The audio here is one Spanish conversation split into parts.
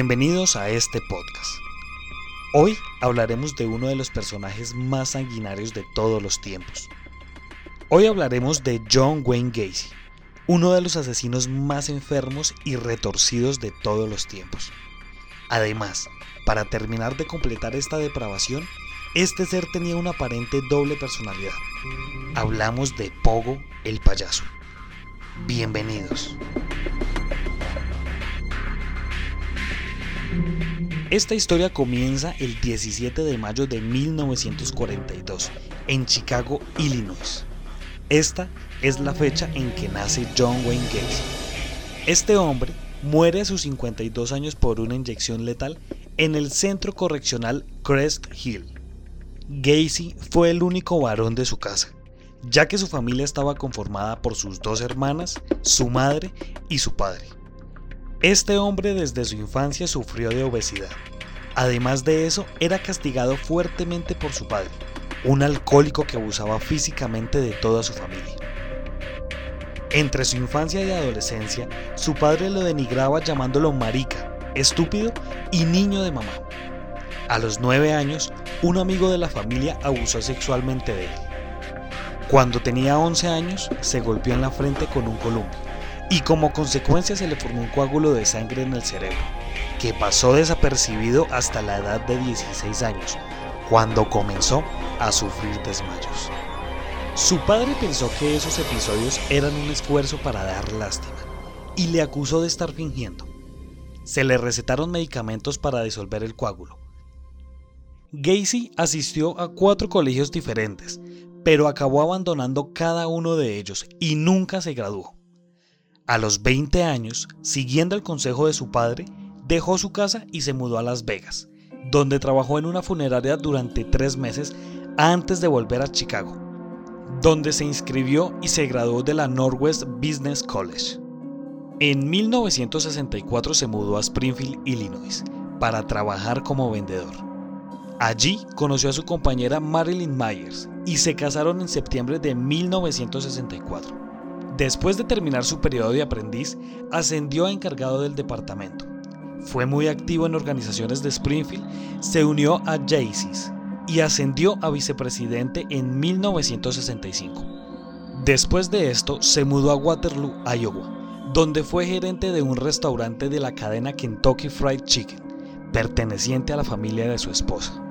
Bienvenidos a este podcast. Hoy hablaremos de uno de los personajes más sanguinarios de todos los tiempos. Hoy hablaremos de John Wayne Gacy, uno de los asesinos más enfermos y retorcidos de todos los tiempos. Además, para terminar de completar esta depravación, este ser tenía una aparente doble personalidad. Hablamos de Pogo el payaso. Bienvenidos. Esta historia comienza el 17 de mayo de 1942 en Chicago, Illinois. Esta es la fecha en que nace John Wayne Gacy. Este hombre muere a sus 52 años por una inyección letal en el centro correccional Crest Hill. Gacy fue el único varón de su casa, ya que su familia estaba conformada por sus dos hermanas, su madre y su padre. Este hombre desde su infancia sufrió de obesidad. Además de eso, era castigado fuertemente por su padre, un alcohólico que abusaba físicamente de toda su familia. Entre su infancia y adolescencia, su padre lo denigraba llamándolo marica, estúpido y niño de mamá. A los nueve años, un amigo de la familia abusó sexualmente de él. Cuando tenía 11 años, se golpeó en la frente con un columpio y como consecuencia se le formó un coágulo de sangre en el cerebro, que pasó desapercibido hasta la edad de 16 años, cuando comenzó a sufrir desmayos. Su padre pensó que esos episodios eran un esfuerzo para dar lástima y le acusó de estar fingiendo. Se le recetaron medicamentos para disolver el coágulo. Gacy asistió a cuatro colegios diferentes, pero acabó abandonando cada uno de ellos y nunca se graduó. A los 20 años, siguiendo el consejo de su padre, dejó su casa y se mudó a Las Vegas, donde trabajó en una funeraria durante tres meses antes de volver a Chicago, donde se inscribió y se graduó de la Northwest Business College. En 1964 se mudó a Springfield, Illinois, para trabajar como vendedor. Allí conoció a su compañera Marilyn Myers y se casaron en septiembre de 1964. Después de terminar su periodo de aprendiz, ascendió a encargado del departamento. Fue muy activo en organizaciones de Springfield, se unió a Jaycees y ascendió a vicepresidente en 1965. Después de esto, se mudó a Waterloo, Iowa, donde fue gerente de un restaurante de la cadena Kentucky Fried Chicken, perteneciente a la familia de su esposa.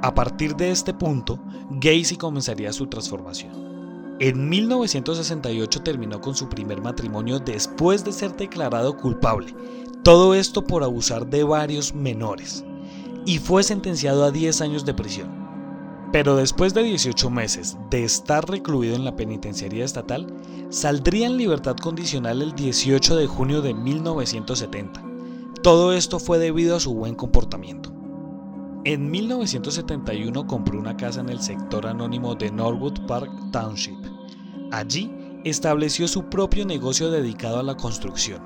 A partir de este punto, Gacy comenzaría su transformación. En 1968 terminó con su primer matrimonio después de ser declarado culpable, todo esto por abusar de varios menores, y fue sentenciado a 10 años de prisión. Pero después de 18 meses de estar recluido en la penitenciaría estatal, saldría en libertad condicional el 18 de junio de 1970. Todo esto fue debido a su buen comportamiento. En 1971 compró una casa en el sector anónimo de Norwood Park Township. Allí estableció su propio negocio dedicado a la construcción.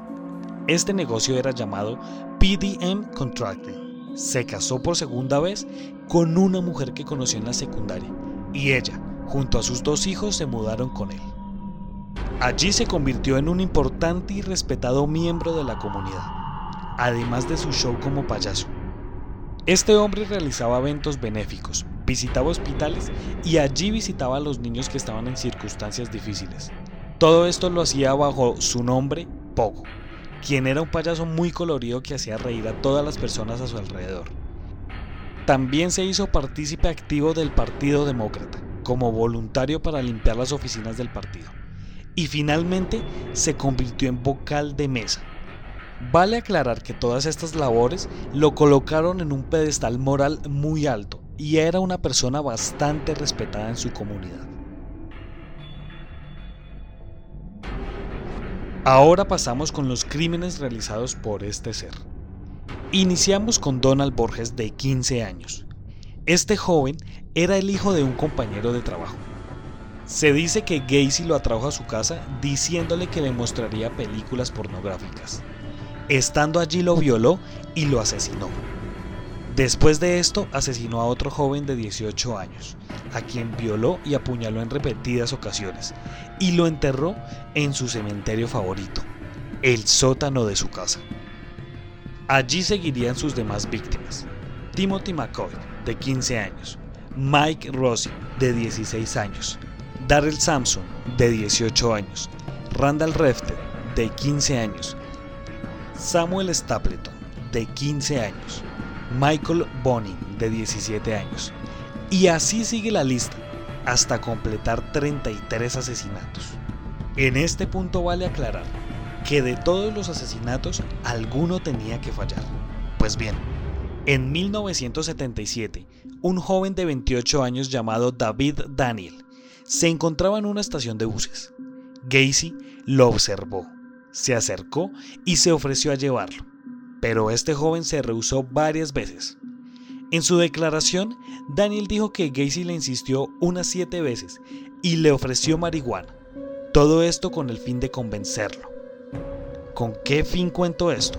Este negocio era llamado PDM Contracting. Se casó por segunda vez con una mujer que conoció en la secundaria y ella, junto a sus dos hijos, se mudaron con él. Allí se convirtió en un importante y respetado miembro de la comunidad, además de su show como payaso. Este hombre realizaba eventos benéficos, visitaba hospitales y allí visitaba a los niños que estaban en circunstancias difíciles. Todo esto lo hacía bajo su nombre, Pogo, quien era un payaso muy colorido que hacía reír a todas las personas a su alrededor. También se hizo partícipe activo del Partido Demócrata, como voluntario para limpiar las oficinas del partido. Y finalmente se convirtió en vocal de mesa, Vale aclarar que todas estas labores lo colocaron en un pedestal moral muy alto y era una persona bastante respetada en su comunidad. Ahora pasamos con los crímenes realizados por este ser. Iniciamos con Donald Borges de 15 años. Este joven era el hijo de un compañero de trabajo. Se dice que Gacy lo atrajo a su casa diciéndole que le mostraría películas pornográficas. Estando allí lo violó y lo asesinó. Después de esto asesinó a otro joven de 18 años, a quien violó y apuñaló en repetidas ocasiones, y lo enterró en su cementerio favorito, el sótano de su casa. Allí seguirían sus demás víctimas. Timothy McCoy, de 15 años, Mike Rossi, de 16 años, Darrell Sampson, de 18 años, Randall Refter, de 15 años, Samuel Stapleton, de 15 años, Michael Bonin, de 17 años. Y así sigue la lista, hasta completar 33 asesinatos. En este punto vale aclarar que de todos los asesinatos, alguno tenía que fallar. Pues bien, en 1977, un joven de 28 años llamado David Daniel se encontraba en una estación de buses. Gacy lo observó, se acercó y se ofreció a llevarlo, pero este joven se rehusó varias veces. En su declaración, Daniel dijo que Gacy le insistió unas siete veces y le ofreció marihuana. Todo esto con el fin de convencerlo. ¿Con qué fin cuento esto?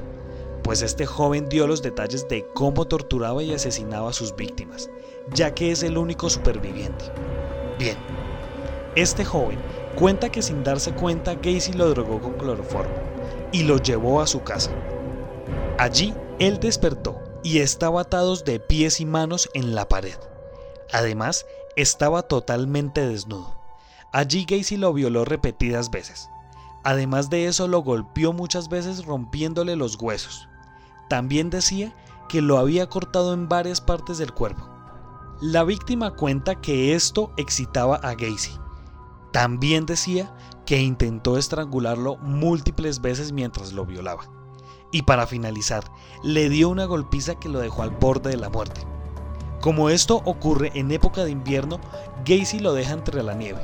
Pues este joven dio los detalles de cómo torturaba y asesinaba a sus víctimas, ya que es el único superviviente. Bien, este joven cuenta que sin darse cuenta Gacy lo drogó con cloroformo y lo llevó a su casa. Allí él despertó y estaba atados de pies y manos en la pared. Además, estaba totalmente desnudo. Allí Gacy lo violó repetidas veces. Además de eso lo golpeó muchas veces rompiéndole los huesos. También decía que lo había cortado en varias partes del cuerpo. La víctima cuenta que esto excitaba a Gacy. También decía que intentó estrangularlo múltiples veces mientras lo violaba. Y para finalizar, le dio una golpiza que lo dejó al borde de la muerte. Como esto ocurre en época de invierno, Gacy lo deja entre la nieve,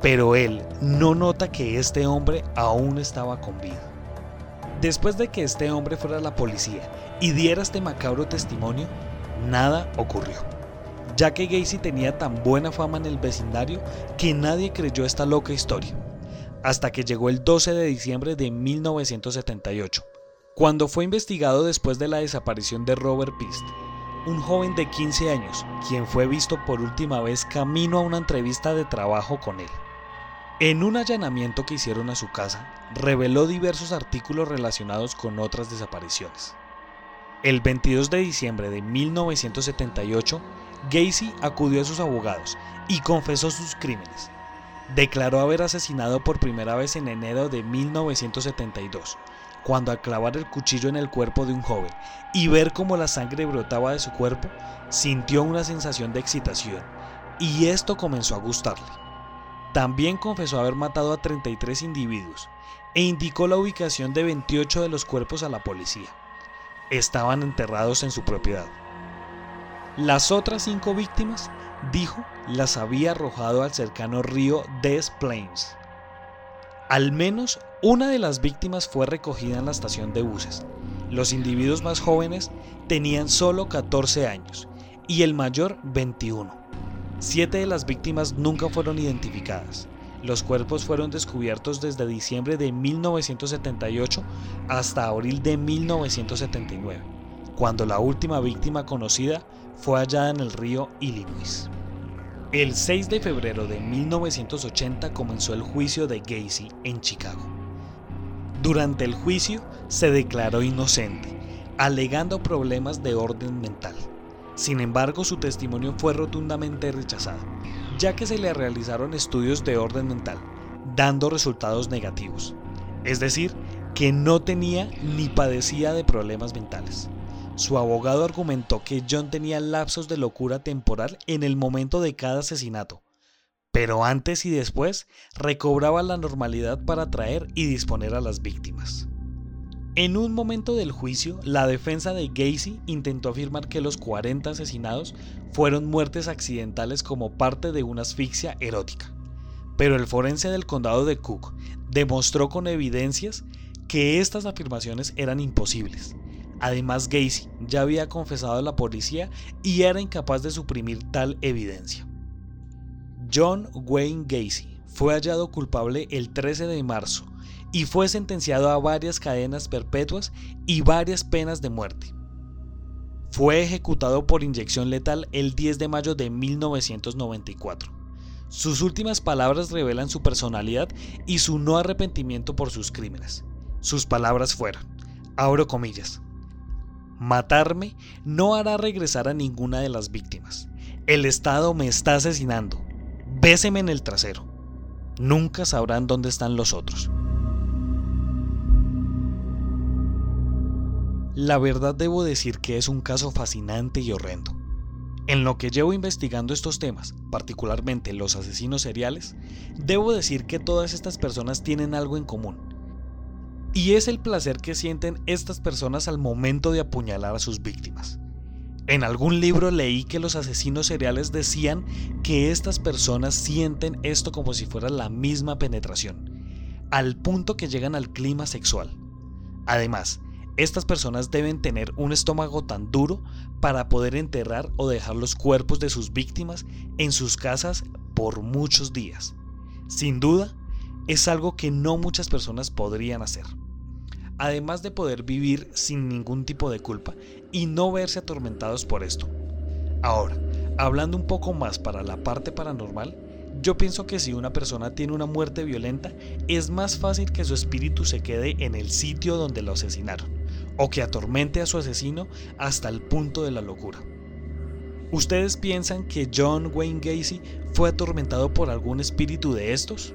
pero él no nota que este hombre aún estaba con vida. Después de que este hombre fuera a la policía y diera este macabro testimonio, nada ocurrió, ya que Gacy tenía tan buena fama en el vecindario que nadie creyó esta loca historia, hasta que llegó el 12 de diciembre de 1978, cuando fue investigado después de la desaparición de Robert Pist, un joven de 15 años, quien fue visto por última vez camino a una entrevista de trabajo con él. En un allanamiento que hicieron a su casa, reveló diversos artículos relacionados con otras desapariciones. El 22 de diciembre de 1978, Gacy acudió a sus abogados y confesó sus crímenes. Declaró haber asesinado por primera vez en enero de 1972, cuando al clavar el cuchillo en el cuerpo de un joven y ver cómo la sangre brotaba de su cuerpo, sintió una sensación de excitación y esto comenzó a gustarle. También confesó haber matado a 33 individuos e indicó la ubicación de 28 de los cuerpos a la policía. Estaban enterrados en su propiedad. Las otras cinco víctimas, dijo, las había arrojado al cercano río Des Plaines. Al menos una de las víctimas fue recogida en la estación de buses. Los individuos más jóvenes tenían solo 14 años y el mayor 21. Siete de las víctimas nunca fueron identificadas. Los cuerpos fueron descubiertos desde diciembre de 1978 hasta abril de 1979, cuando la última víctima conocida fue hallada en el río Illinois. El 6 de febrero de 1980 comenzó el juicio de Gacy en Chicago. Durante el juicio se declaró inocente, alegando problemas de orden mental. Sin embargo, su testimonio fue rotundamente rechazado, ya que se le realizaron estudios de orden mental, dando resultados negativos. Es decir, que no tenía ni padecía de problemas mentales. Su abogado argumentó que John tenía lapsos de locura temporal en el momento de cada asesinato, pero antes y después recobraba la normalidad para atraer y disponer a las víctimas. En un momento del juicio, la defensa de Gacy intentó afirmar que los 40 asesinados fueron muertes accidentales como parte de una asfixia erótica. Pero el forense del condado de Cook demostró con evidencias que estas afirmaciones eran imposibles, Además, Gacy ya había confesado a la policía y era incapaz de suprimir tal evidencia. John Wayne Gacy fue hallado culpable el 13 de marzo y fue sentenciado a varias cadenas perpetuas y varias penas de muerte. Fue ejecutado por inyección letal el 10 de mayo de 1994. Sus últimas palabras revelan su personalidad y su no arrepentimiento por sus crímenes. Sus palabras fueron, abro comillas, Matarme no hará regresar a ninguna de las víctimas. El Estado me está asesinando. Béseme en el trasero. Nunca sabrán dónde están los otros. La verdad debo decir que es un caso fascinante y horrendo. En lo que llevo investigando estos temas, particularmente los asesinos seriales, debo decir que todas estas personas tienen algo en común. Y es el placer que sienten estas personas al momento de apuñalar a sus víctimas. En algún libro leí que los asesinos seriales decían que estas personas sienten esto como si fuera la misma penetración, al punto que llegan al clima sexual. Además, estas personas deben tener un estómago tan duro para poder enterrar o dejar los cuerpos de sus víctimas en sus casas por muchos días. Sin duda, es algo que no muchas personas podrían hacer. Además de poder vivir sin ningún tipo de culpa y no verse atormentados por esto. Ahora, hablando un poco más para la parte paranormal, yo pienso que si una persona tiene una muerte violenta, es más fácil que su espíritu se quede en el sitio donde lo asesinaron o que atormente a su asesino hasta el punto de la locura. ¿Ustedes piensan que John Wayne Gacy fue atormentado por algún espíritu de estos?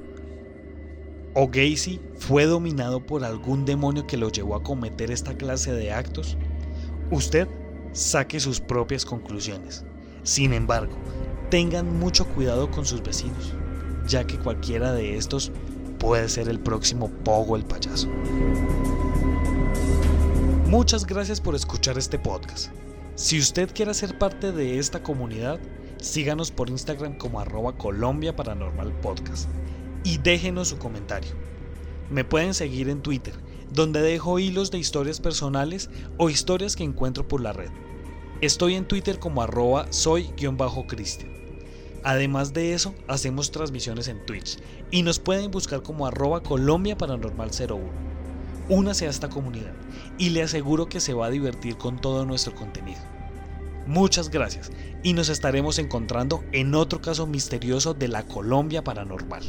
¿O Gacy fue dominado por algún demonio que lo llevó a cometer esta clase de actos? Usted saque sus propias conclusiones. Sin embargo, tengan mucho cuidado con sus vecinos, ya que cualquiera de estos puede ser el próximo Pogo el payaso. Muchas gracias por escuchar este podcast. Si usted quiere ser parte de esta comunidad, síganos por Instagram como arroba Colombia Paranormal Podcast y déjenos su comentario. Me pueden seguir en Twitter, donde dejo hilos de historias personales o historias que encuentro por la red. Estoy en Twitter como arroba soy-cristian. Además de eso, hacemos transmisiones en Twitch y nos pueden buscar como arroba Colombia Paranormal 01 únase a esta comunidad y le aseguro que se va a divertir con todo nuestro contenido. Muchas gracias y nos estaremos encontrando en otro caso misterioso de la Colombia Paranormal.